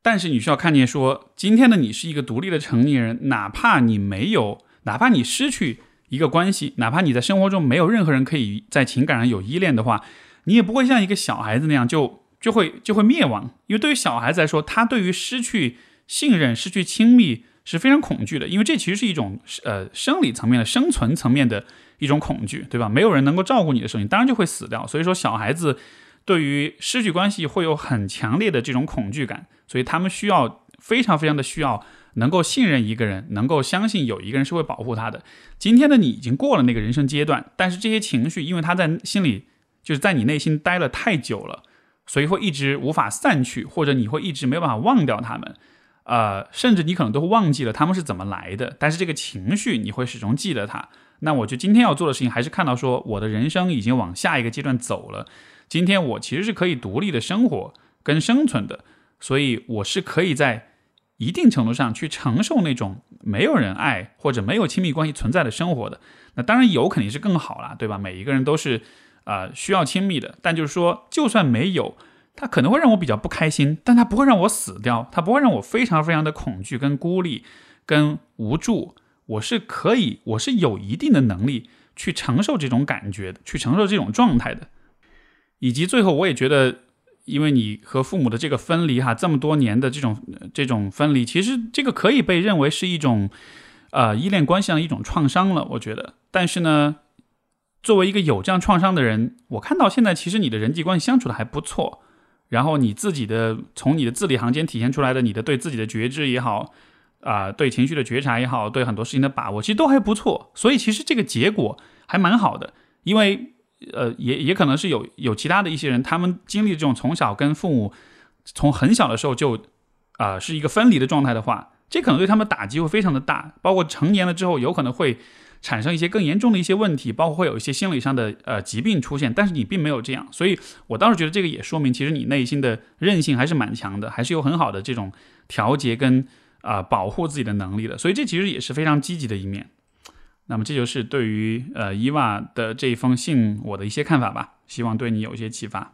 但是你需要看见说，今天的你是一个独立的成年人，哪怕你没有，哪怕你失去一个关系，哪怕你在生活中没有任何人可以在情感上有依恋的话，你也不会像一个小孩子那样就。就会就会灭亡，因为对于小孩子来说，他对于失去信任、失去亲密是非常恐惧的，因为这其实是一种呃生理层面的生存层面的一种恐惧，对吧？没有人能够照顾你的时候，你当然就会死掉。所以说，小孩子对于失去关系会有很强烈的这种恐惧感，所以他们需要非常非常的需要能够信任一个人，能够相信有一个人是会保护他的。今天的你已经过了那个人生阶段，但是这些情绪，因为他在心里就是在你内心待了太久了。所以会一直无法散去，或者你会一直没有办法忘掉他们，呃，甚至你可能都会忘记了他们是怎么来的。但是这个情绪你会始终记得它。那我就今天要做的事情还是看到说，我的人生已经往下一个阶段走了。今天我其实是可以独立的生活跟生存的，所以我是可以在一定程度上去承受那种没有人爱或者没有亲密关系存在的生活的。那当然有肯定是更好啦，对吧？每一个人都是。啊，需要亲密的，但就是说，就算没有，它可能会让我比较不开心，但它不会让我死掉，它不会让我非常非常的恐惧、跟孤立、跟无助。我是可以，我是有一定的能力去承受这种感觉的，去承受这种状态的。以及最后，我也觉得因为你和父母的这个分离哈，这么多年的这种这种分离，其实这个可以被认为是一种呃依恋关系上的一种创伤了，我觉得。但是呢，作为一个有这样创伤的人，我看到现在其实你的人际关系相处的还不错，然后你自己的从你的字里行间体现出来的你的对自己的觉知也好，啊，对情绪的觉察也好，对很多事情的把握，其实都还不错。所以其实这个结果还蛮好的，因为。呃，也也可能是有有其他的一些人，他们经历这种从小跟父母从很小的时候就啊是一个分离的状态的话，这可能对他们打击会非常的大，包括成年了之后有可能会产生一些更严重的一些问题，包括会有一些心理上的呃疾病出现。但是你并没有这样，所以我倒是觉得这个也说明其实你内心的韧性还是蛮强的，还是有很好的这种调节跟啊保护自己的能力的。所以这其实也是非常积极的一面。那么这就是对于呃伊娃的这一封信我的一些看法吧，希望对你有一些启发。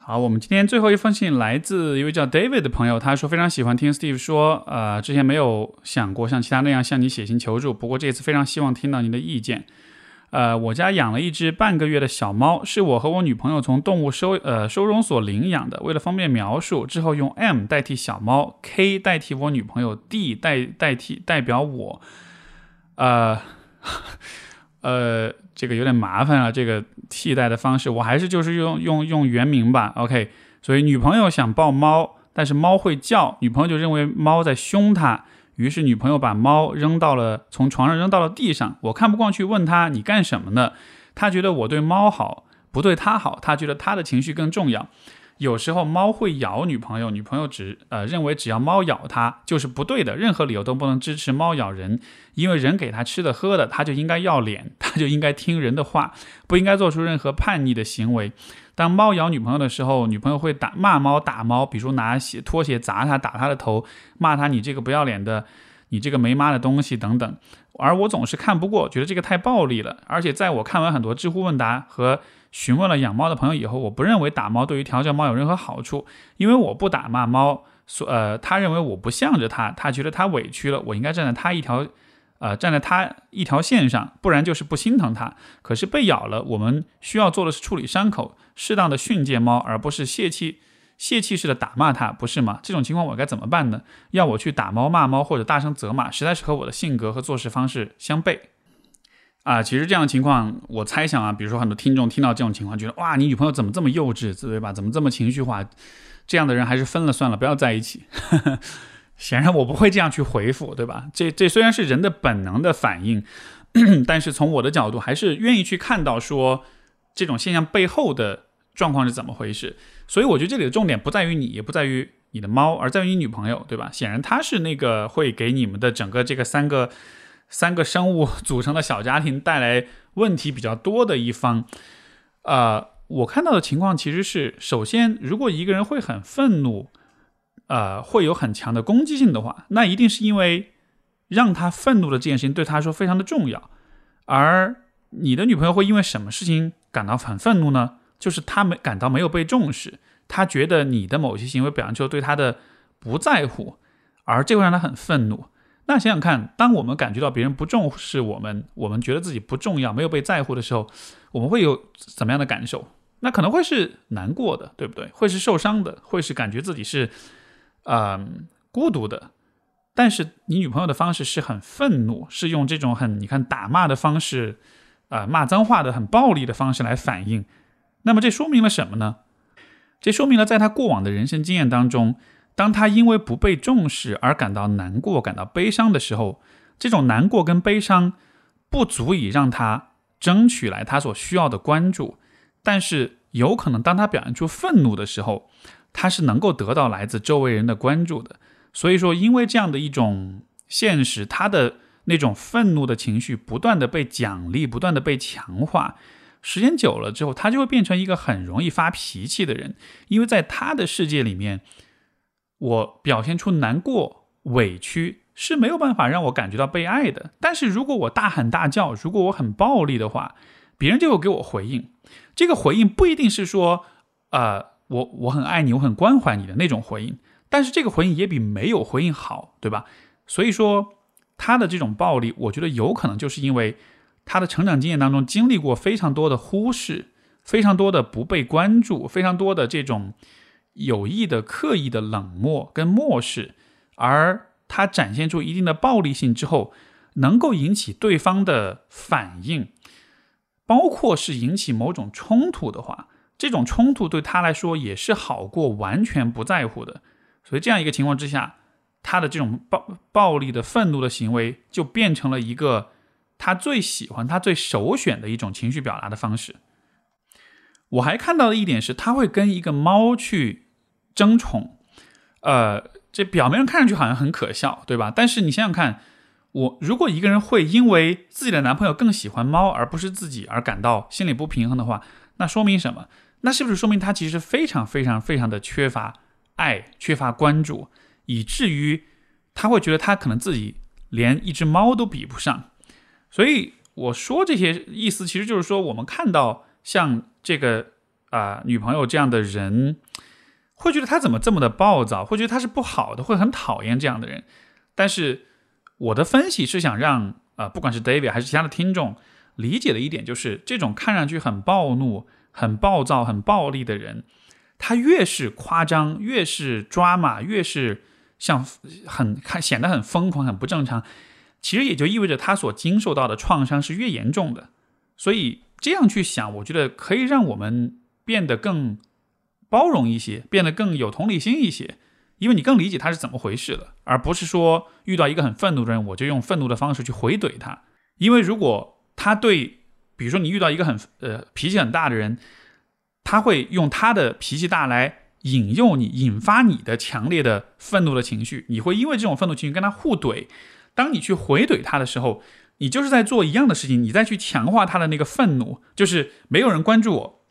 好，我们今天最后一封信来自一位叫 David 的朋友，他说非常喜欢听 Steve 说，呃，之前没有想过像其他那样向你写信求助，不过这次非常希望听到您的意见。呃，我家养了一只半个月的小猫，是我和我女朋友从动物收呃收容所领养的。为了方便描述，之后用 M 代替小猫，K 代替我女朋友，D 代代替代表我，呃。呃，这个有点麻烦啊，这个替代的方式，我还是就是用用用原名吧。OK，所以女朋友想抱猫，但是猫会叫，女朋友就认为猫在凶她，于是女朋友把猫扔到了从床上扔到了地上。我看不惯去问他你干什么呢？他觉得我对猫好，不对他好，他觉得他的情绪更重要。有时候猫会咬女朋友，女朋友只呃认为只要猫咬它就是不对的，任何理由都不能支持猫咬人，因为人给它吃的喝的，它就应该要脸，它就应该听人的话，不应该做出任何叛逆的行为。当猫咬女朋友的时候，女朋友会打骂猫打猫，比如拿鞋拖鞋砸它，打它的头，骂它你这个不要脸的，你这个没妈的东西等等。而我总是看不过，觉得这个太暴力了。而且在我看完很多知乎问答和。询问了养猫的朋友以后，我不认为打猫对于调教猫有任何好处，因为我不打骂猫，所呃，他认为我不向着他，他觉得他委屈了，我应该站在他一条，呃，站在他一条线上，不然就是不心疼他。可是被咬了，我们需要做的是处理伤口，适当的训诫猫，而不是泄气泄气式的打骂它，不是吗？这种情况我该怎么办呢？要我去打猫、骂猫或者大声责骂，实在是和我的性格和做事方式相悖。啊，其实这样的情况，我猜想啊，比如说很多听众听到这种情况，觉得哇，你女朋友怎么这么幼稚，对吧？怎么这么情绪化？这样的人还是分了算了，不要在一起。显然我不会这样去回复，对吧？这这虽然是人的本能的反应，但是从我的角度，还是愿意去看到说这种现象背后的状况是怎么回事。所以我觉得这里的重点不在于你，也不在于你的猫，而在于你女朋友，对吧？显然她是那个会给你们的整个这个三个。三个生物组成的小家庭带来问题比较多的一方，呃，我看到的情况其实是，首先，如果一个人会很愤怒，呃，会有很强的攻击性的话，那一定是因为让他愤怒的这件事情对他说非常的重要。而你的女朋友会因为什么事情感到很愤怒呢？就是她没感到没有被重视，她觉得你的某些行为表现出对她的不在乎，而这会让她很愤怒。那想想看，当我们感觉到别人不重视我们，我们觉得自己不重要、没有被在乎的时候，我们会有怎么样的感受？那可能会是难过的，对不对？会是受伤的，会是感觉自己是，嗯，孤独的。但是你女朋友的方式是很愤怒，是用这种很你看打骂的方式，啊，骂脏话的很暴力的方式来反应。那么这说明了什么呢？这说明了在他过往的人生经验当中。当他因为不被重视而感到难过、感到悲伤的时候，这种难过跟悲伤不足以让他争取来他所需要的关注，但是有可能当他表现出愤怒的时候，他是能够得到来自周围人的关注的。所以说，因为这样的一种现实，他的那种愤怒的情绪不断的被奖励、不断的被强化，时间久了之后，他就会变成一个很容易发脾气的人，因为在他的世界里面。我表现出难过、委屈是没有办法让我感觉到被爱的。但是如果我大喊大叫，如果我很暴力的话，别人就会给我回应。这个回应不一定是说，呃，我我很爱你，我很关怀你的那种回应。但是这个回应也比没有回应好，对吧？所以说他的这种暴力，我觉得有可能就是因为他的成长经验当中经历过非常多的忽视，非常多的不被关注，非常多的这种。有意的、刻意的冷漠跟漠视，而他展现出一定的暴力性之后，能够引起对方的反应，包括是引起某种冲突的话，这种冲突对他来说也是好过完全不在乎的。所以这样一个情况之下，他的这种暴暴力的愤怒的行为就变成了一个他最喜欢、他最首选的一种情绪表达的方式。我还看到的一点是，他会跟一个猫去争宠，呃，这表面上看上去好像很可笑，对吧？但是你想想看，我如果一个人会因为自己的男朋友更喜欢猫而不是自己而感到心里不平衡的话，那说明什么？那是不是说明他其实非常非常非常的缺乏爱、缺乏关注，以至于他会觉得他可能自己连一只猫都比不上？所以我说这些意思，其实就是说我们看到像。这个啊，女朋友这样的人，会觉得他怎么这么的暴躁，会觉得他是不好的，会很讨厌这样的人。但是我的分析是想让啊，不管是 David 还是其他的听众理解的一点，就是这种看上去很暴怒、很暴躁、很暴力的人，他越是夸张，越是抓马，越是像很看显得很疯狂、很不正常，其实也就意味着他所经受到的创伤是越严重的。所以。这样去想，我觉得可以让我们变得更包容一些，变得更有同理心一些，因为你更理解他是怎么回事了，而不是说遇到一个很愤怒的人，我就用愤怒的方式去回怼他。因为如果他对，比如说你遇到一个很呃脾气很大的人，他会用他的脾气大来引诱你，引发你的强烈的愤怒的情绪，你会因为这种愤怒情绪跟他互怼。当你去回怼他的时候，你就是在做一样的事情，你再去强化他的那个愤怒，就是没有人关注我。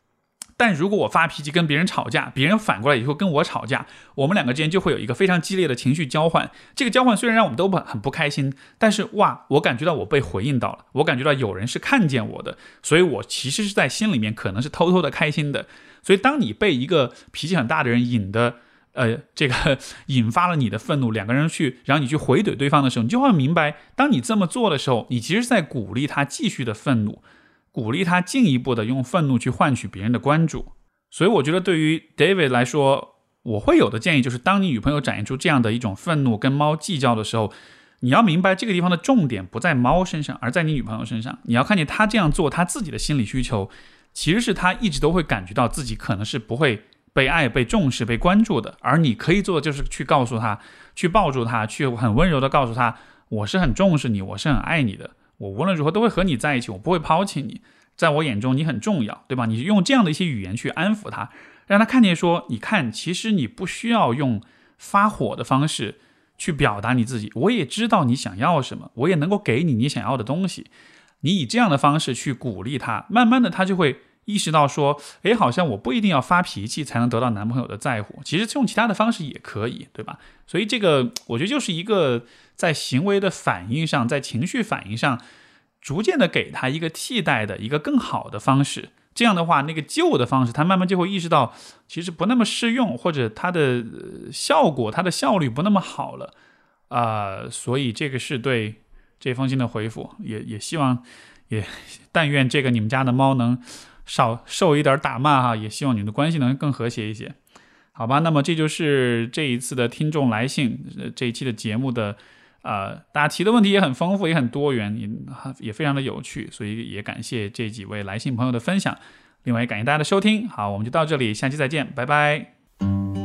但如果我发脾气跟别人吵架，别人反过来以后跟我吵架，我们两个之间就会有一个非常激烈的情绪交换。这个交换虽然让我们都很很不开心，但是哇，我感觉到我被回应到了，我感觉到有人是看见我的，所以我其实是在心里面可能是偷偷的开心的。所以当你被一个脾气很大的人引的。呃，这个 引发了你的愤怒，两个人去，然后你去回怼对方的时候，你就会明白，当你这么做的时候，你其实是在鼓励他继续的愤怒，鼓励他进一步的用愤怒去换取别人的关注。所以，我觉得对于 David 来说，我会有的建议就是，当你女朋友展现出这样的一种愤怒，跟猫计较的时候，你要明白这个地方的重点不在猫身上，而在你女朋友身上。你要看见他这样做，他自己的心理需求，其实是他一直都会感觉到自己可能是不会。被爱、被重视、被关注的，而你可以做的就是去告诉他，去抱住他，去很温柔的告诉他，我是很重视你，我是很爱你的，我无论如何都会和你在一起，我不会抛弃你，在我眼中你很重要，对吧？你用这样的一些语言去安抚他，让他看见说，你看，其实你不需要用发火的方式去表达你自己，我也知道你想要什么，我也能够给你你想要的东西，你以这样的方式去鼓励他，慢慢的他就会。意识到说，哎，好像我不一定要发脾气才能得到男朋友的在乎，其实用其他的方式也可以，对吧？所以这个我觉得就是一个在行为的反应上，在情绪反应上，逐渐的给他一个替代的一个更好的方式。这样的话，那个旧的方式，他慢慢就会意识到，其实不那么适用，或者它的效果、它的效率不那么好了啊。所以这个是对这封信的回复，也也希望，也 但愿这个你们家的猫能。少受一点打骂哈，也希望你们的关系能更和谐一些，好吧？那么这就是这一次的听众来信，这一期的节目的，呃，大家提的问题也很丰富，也很多元，也也非常的有趣，所以也感谢这几位来信朋友的分享，另外也感谢大家的收听，好，我们就到这里，下期再见，拜拜。